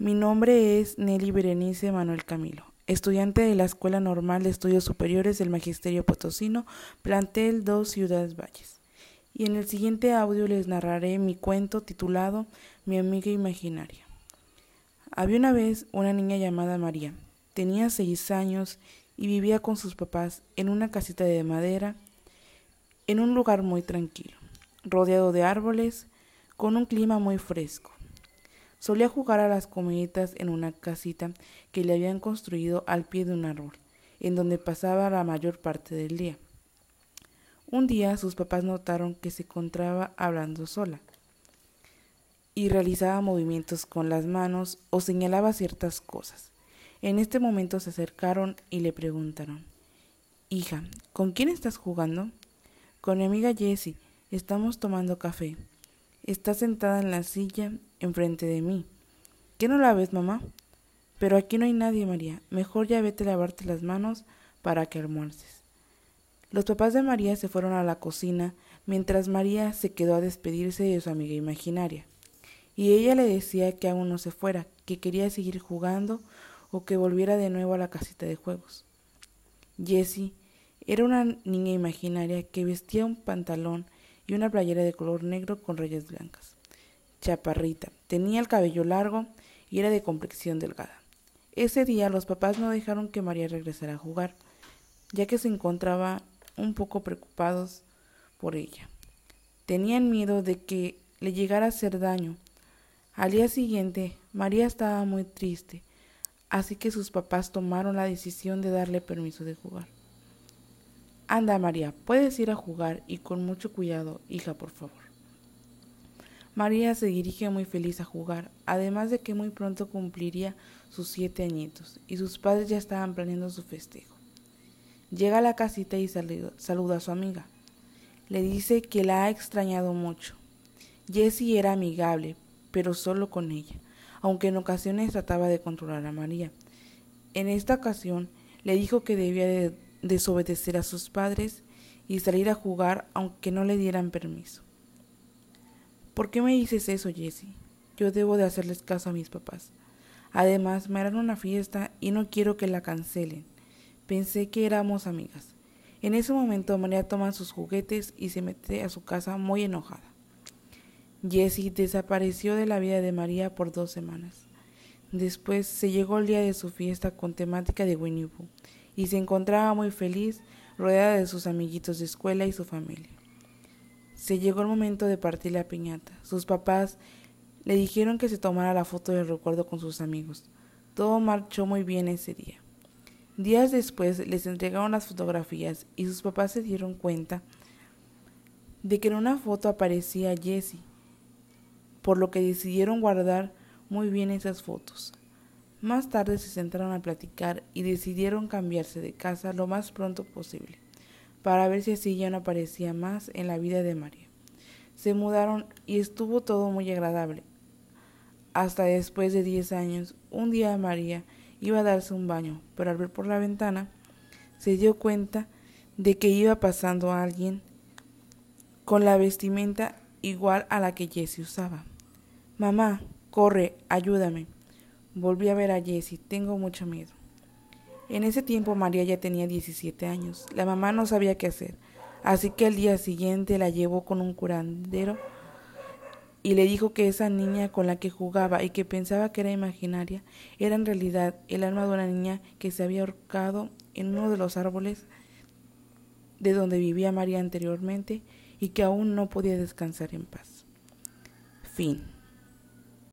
Mi nombre es Nelly Berenice Manuel Camilo, estudiante de la Escuela Normal de Estudios Superiores del Magisterio Potosino, plantel 2 Ciudades Valles. Y en el siguiente audio les narraré mi cuento titulado Mi amiga imaginaria. Había una vez una niña llamada María. Tenía seis años y vivía con sus papás en una casita de madera en un lugar muy tranquilo, rodeado de árboles, con un clima muy fresco. Solía jugar a las comiditas en una casita que le habían construido al pie de un árbol, en donde pasaba la mayor parte del día. Un día sus papás notaron que se encontraba hablando sola y realizaba movimientos con las manos o señalaba ciertas cosas. En este momento se acercaron y le preguntaron Hija, ¿con quién estás jugando? Con mi amiga Jessie. Estamos tomando café. Está sentada en la silla enfrente de mí. ¿Qué no la ves, mamá? Pero aquí no hay nadie, María. Mejor ya vete a lavarte las manos para que almuerces. Los papás de María se fueron a la cocina mientras María se quedó a despedirse de su amiga imaginaria. Y ella le decía que aún no se fuera, que quería seguir jugando o que volviera de nuevo a la casita de juegos. Jessie era una niña imaginaria que vestía un pantalón y una playera de color negro con rayas blancas. Chaparrita, tenía el cabello largo y era de complexión delgada. Ese día los papás no dejaron que María regresara a jugar, ya que se encontraba un poco preocupados por ella. Tenían miedo de que le llegara a hacer daño. Al día siguiente, María estaba muy triste, así que sus papás tomaron la decisión de darle permiso de jugar. Anda, María, puedes ir a jugar y con mucho cuidado, hija, por favor. María se dirige muy feliz a jugar, además de que muy pronto cumpliría sus siete añitos y sus padres ya estaban planeando su festejo. Llega a la casita y saluda a su amiga. Le dice que la ha extrañado mucho. Jessie era amigable, pero solo con ella, aunque en ocasiones trataba de controlar a María. En esta ocasión le dijo que debía de desobedecer a sus padres y salir a jugar aunque no le dieran permiso. ¿Por qué me dices eso, Jessie? Yo debo de hacerles caso a mis papás. Además, me harán una fiesta y no quiero que la cancelen. Pensé que éramos amigas. En ese momento María toma sus juguetes y se mete a su casa muy enojada. Jessie desapareció de la vida de María por dos semanas. Después se llegó el día de su fiesta con temática de Winnie Pooh y se encontraba muy feliz rodeada de sus amiguitos de escuela y su familia. Se llegó el momento de partir la piñata. Sus papás le dijeron que se tomara la foto del recuerdo con sus amigos. Todo marchó muy bien ese día. Días después les entregaron las fotografías y sus papás se dieron cuenta de que en una foto aparecía Jessie, por lo que decidieron guardar muy bien esas fotos. Más tarde se sentaron a platicar y decidieron cambiarse de casa lo más pronto posible, para ver si así ya no aparecía más en la vida de María. Se mudaron y estuvo todo muy agradable. Hasta después de diez años, un día María iba a darse un baño, pero al ver por la ventana, se dio cuenta de que iba pasando alguien con la vestimenta igual a la que Jessie usaba. Mamá, corre, ayúdame. Volví a ver a Jessie, tengo mucho miedo. En ese tiempo María ya tenía 17 años. La mamá no sabía qué hacer, así que al día siguiente la llevó con un curandero y le dijo que esa niña con la que jugaba y que pensaba que era imaginaria era en realidad el alma de una niña que se había ahorcado en uno de los árboles de donde vivía María anteriormente y que aún no podía descansar en paz. Fin.